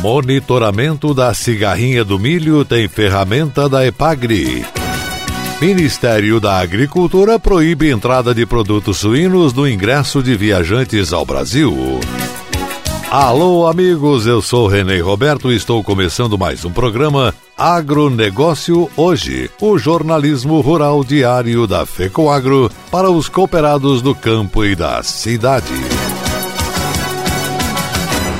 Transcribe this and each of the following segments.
Monitoramento da cigarrinha do milho tem ferramenta da Epagri. Ministério da Agricultura proíbe entrada de produtos suínos no ingresso de viajantes ao Brasil. Alô, amigos, eu sou Renê Roberto e estou começando mais um programa Agronegócio Hoje, o jornalismo rural diário da FECOAGRO para os cooperados do campo e da cidade.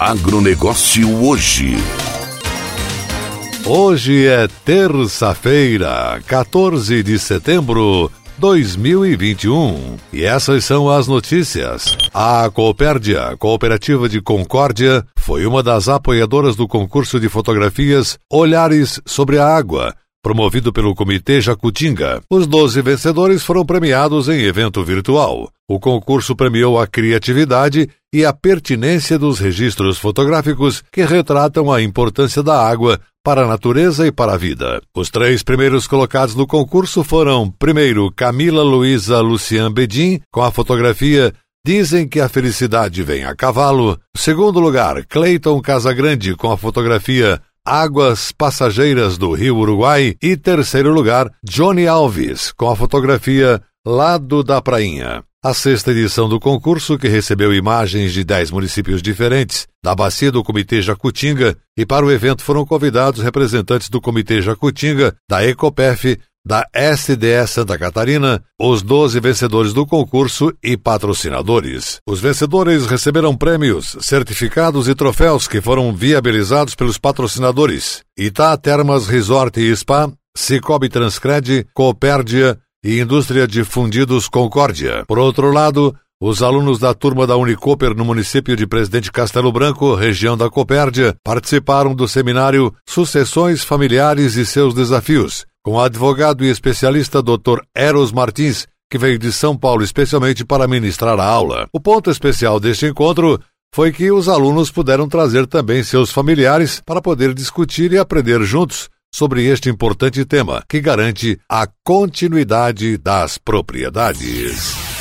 Agronegócio hoje. Hoje é terça-feira, 14 de setembro 2021. E essas são as notícias. A Coopérdia, Cooperativa de Concórdia, foi uma das apoiadoras do concurso de fotografias Olhares sobre a Água promovido pelo Comitê Jacutinga. Os 12 vencedores foram premiados em evento virtual. O concurso premiou a criatividade e a pertinência dos registros fotográficos que retratam a importância da água para a natureza e para a vida. Os três primeiros colocados no concurso foram, primeiro, Camila Luiza Lucian Bedin, com a fotografia Dizem que a felicidade vem a cavalo. Segundo lugar, Clayton Casagrande, com a fotografia Águas Passageiras do Rio Uruguai e terceiro lugar, Johnny Alves, com a fotografia Lado da Prainha. A sexta edição do concurso, que recebeu imagens de dez municípios diferentes da bacia do Comitê Jacutinga, e para o evento foram convidados representantes do Comitê Jacutinga, da Ecopef, da SDS Santa Catarina, os 12 vencedores do concurso e patrocinadores. Os vencedores receberam prêmios, certificados e troféus que foram viabilizados pelos patrocinadores Itá Termas Resort e Spa, Cicobi Transcred, Coopérdia e Indústria de Fundidos Concórdia. Por outro lado, os alunos da turma da Unicoper no município de Presidente Castelo Branco, região da Copérdia, participaram do seminário Sucessões Familiares e seus Desafios, com o advogado e especialista Dr. Eros Martins, que veio de São Paulo especialmente para ministrar a aula. O ponto especial deste encontro foi que os alunos puderam trazer também seus familiares para poder discutir e aprender juntos sobre este importante tema que garante a continuidade das propriedades.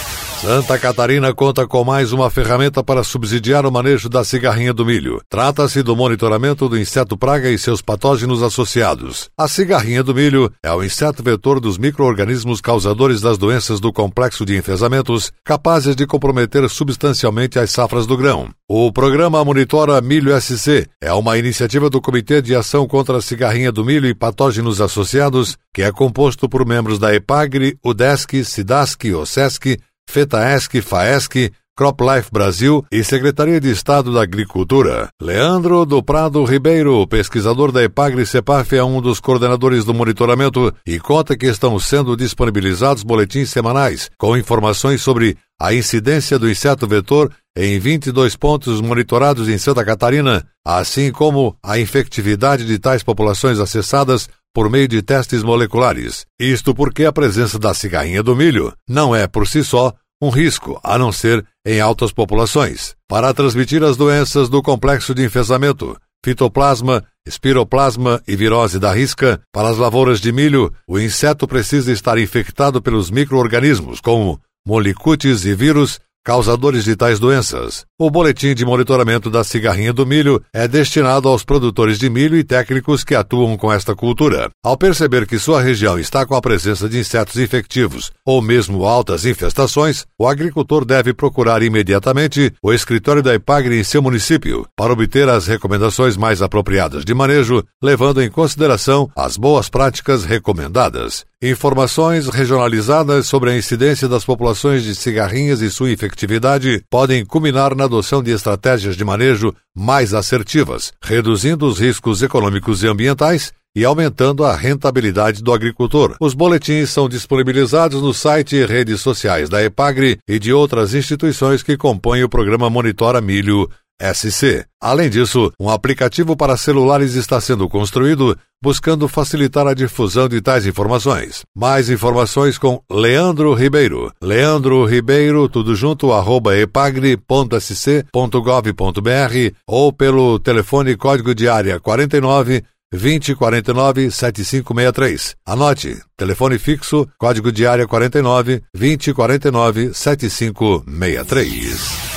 Santa Catarina conta com mais uma ferramenta para subsidiar o manejo da cigarrinha do milho. Trata-se do monitoramento do inseto praga e seus patógenos associados. A cigarrinha do milho é o inseto vetor dos micro-organismos causadores das doenças do complexo de enfesamentos, capazes de comprometer substancialmente as safras do grão. O programa Monitora Milho SC é uma iniciativa do Comitê de Ação contra a Cigarrinha do Milho e Patógenos Associados, que é composto por membros da EPAGRE, UDESC, SIDASC, OSESC, FETAESC, FAESC, CropLife Brasil e Secretaria de Estado da Agricultura. Leandro do Prado Ribeiro, pesquisador da EPAGRE CEPAF, é um dos coordenadores do monitoramento e conta que estão sendo disponibilizados boletins semanais com informações sobre a incidência do inseto vetor em 22 pontos monitorados em Santa Catarina, assim como a infectividade de tais populações acessadas por meio de testes moleculares. Isto porque a presença da cigarrinha do milho não é, por si só, um risco, a não ser em altas populações. Para transmitir as doenças do complexo de enfesamento, fitoplasma, espiroplasma e virose da risca, para as lavouras de milho, o inseto precisa estar infectado pelos microorganismos como molicutes e vírus causadores de tais doenças. O boletim de monitoramento da cigarrinha do milho é destinado aos produtores de milho e técnicos que atuam com esta cultura. Ao perceber que sua região está com a presença de insetos infectivos ou mesmo altas infestações, o agricultor deve procurar imediatamente o escritório da Epagre em seu município para obter as recomendações mais apropriadas de manejo, levando em consideração as boas práticas recomendadas. Informações regionalizadas sobre a incidência das populações de cigarrinhas e sua infectividade podem culminar na adoção de estratégias de manejo mais assertivas, reduzindo os riscos econômicos e ambientais e aumentando a rentabilidade do agricultor. Os boletins são disponibilizados no site e redes sociais da Epagre e de outras instituições que compõem o programa Monitora Milho SC. Além disso, um aplicativo para celulares está sendo construído buscando facilitar a difusão de tais informações. Mais informações com Leandro Ribeiro. Leandro Ribeiro, tudo junto, arroba epagre.sc.gov.br ou pelo telefone código de área 49 2049 7563. Anote, telefone fixo, código de área 49 2049 7563.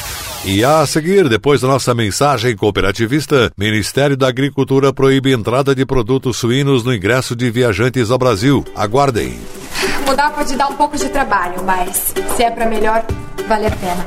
E a seguir, depois da nossa mensagem cooperativista, Ministério da Agricultura proíbe entrada de produtos suínos no ingresso de viajantes ao Brasil. Aguardem. Mudar pode dar um pouco de trabalho, mas se é para melhor, vale a pena.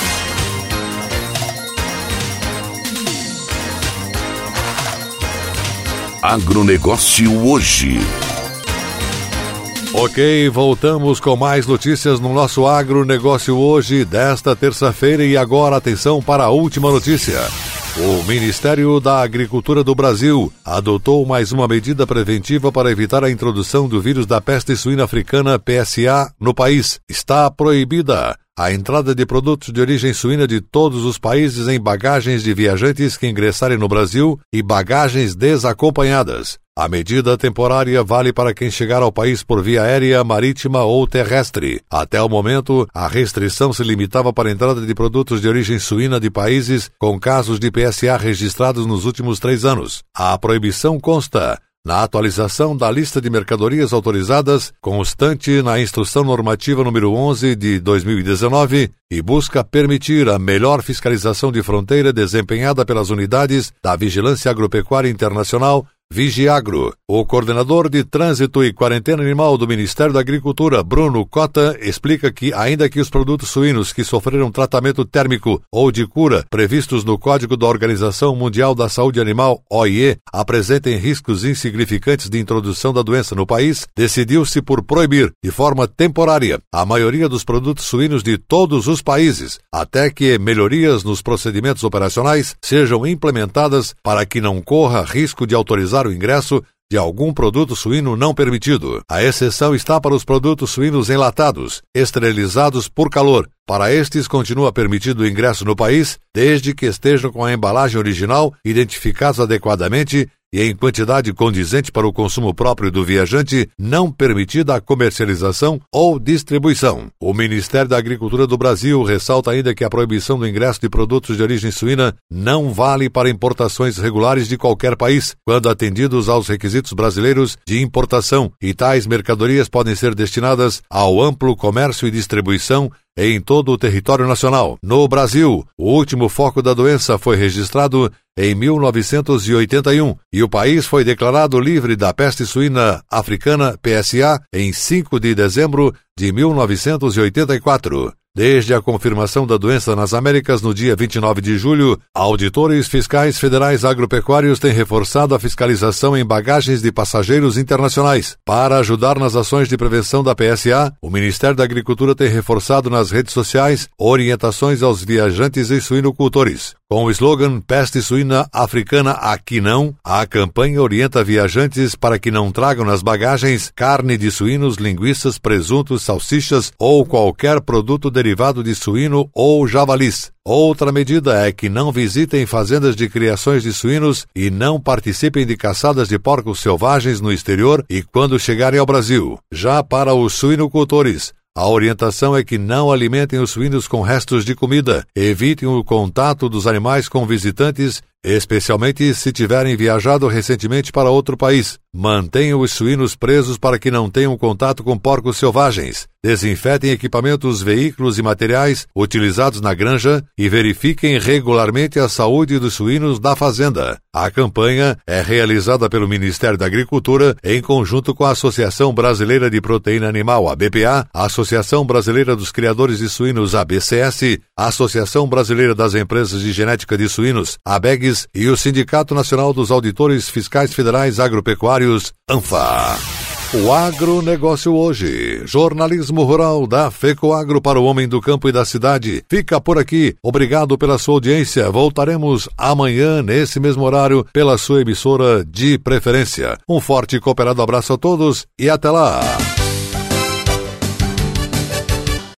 Agronegócio hoje. Ok, voltamos com mais notícias no nosso agronegócio hoje, desta terça-feira. E agora, atenção para a última notícia. O Ministério da Agricultura do Brasil adotou mais uma medida preventiva para evitar a introdução do vírus da peste suína africana PSA no país. Está proibida a entrada de produtos de origem suína de todos os países em bagagens de viajantes que ingressarem no Brasil e bagagens desacompanhadas. A medida temporária vale para quem chegar ao país por via aérea, marítima ou terrestre. Até o momento, a restrição se limitava para a entrada de produtos de origem suína de países com casos de PSA registrados nos últimos três anos. A proibição consta na atualização da lista de mercadorias autorizadas, constante na Instrução Normativa número 11 de 2019, e busca permitir a melhor fiscalização de fronteira desempenhada pelas unidades da Vigilância Agropecuária Internacional Vigiagro. O coordenador de Trânsito e Quarentena Animal do Ministério da Agricultura, Bruno Cota, explica que, ainda que os produtos suínos que sofreram tratamento térmico ou de cura previstos no Código da Organização Mundial da Saúde Animal, OIE, apresentem riscos insignificantes de introdução da doença no país, decidiu-se por proibir, de forma temporária, a maioria dos produtos suínos de todos os países, até que melhorias nos procedimentos operacionais sejam implementadas para que não corra risco de autorizar o ingresso de algum produto suíno não permitido. A exceção está para os produtos suínos enlatados, esterilizados por calor. Para estes, continua permitido o ingresso no país, desde que estejam com a embalagem original identificados adequadamente e em quantidade condizente para o consumo próprio do viajante, não permitida a comercialização ou distribuição. O Ministério da Agricultura do Brasil ressalta ainda que a proibição do ingresso de produtos de origem suína não vale para importações regulares de qualquer país, quando atendidos aos requisitos brasileiros de importação, e tais mercadorias podem ser destinadas ao amplo comércio e distribuição em todo o território nacional. No Brasil, o último foco da doença foi registrado em 1981 e o país foi declarado livre da peste suína africana PSA em 5 de dezembro de 1984. Desde a confirmação da doença nas Américas no dia 29 de julho, auditores fiscais federais agropecuários têm reforçado a fiscalização em bagagens de passageiros internacionais. Para ajudar nas ações de prevenção da PSA, o Ministério da Agricultura tem reforçado nas redes sociais orientações aos viajantes e suinocultores. Com o slogan Peste Suína Africana Aqui Não, a campanha orienta viajantes para que não tragam nas bagagens carne de suínos, linguiças, presuntos, salsichas ou qualquer produto derivado de suíno ou javalis. Outra medida é que não visitem fazendas de criações de suínos e não participem de caçadas de porcos selvagens no exterior e quando chegarem ao Brasil. Já para os suinocultores, a orientação é que não alimentem os suínos com restos de comida, evitem o contato dos animais com visitantes, especialmente se tiverem viajado recentemente para outro país. Mantenham os suínos presos para que não tenham contato com porcos selvagens. Desinfetem equipamentos, veículos e materiais utilizados na granja e verifiquem regularmente a saúde dos suínos da fazenda. A campanha é realizada pelo Ministério da Agricultura em conjunto com a Associação Brasileira de Proteína Animal, a BPA, a Associação Brasileira dos Criadores de Suínos, a BCS, a Associação Brasileira das Empresas de Genética de Suínos, a BEGS, e o Sindicato Nacional dos Auditores Fiscais Federais Agropecuários, ANFA. O agronegócio hoje. Jornalismo rural da FECOAGro para o homem do campo e da cidade. Fica por aqui. Obrigado pela sua audiência. Voltaremos amanhã, nesse mesmo horário, pela sua emissora de preferência. Um forte e cooperado abraço a todos e até lá.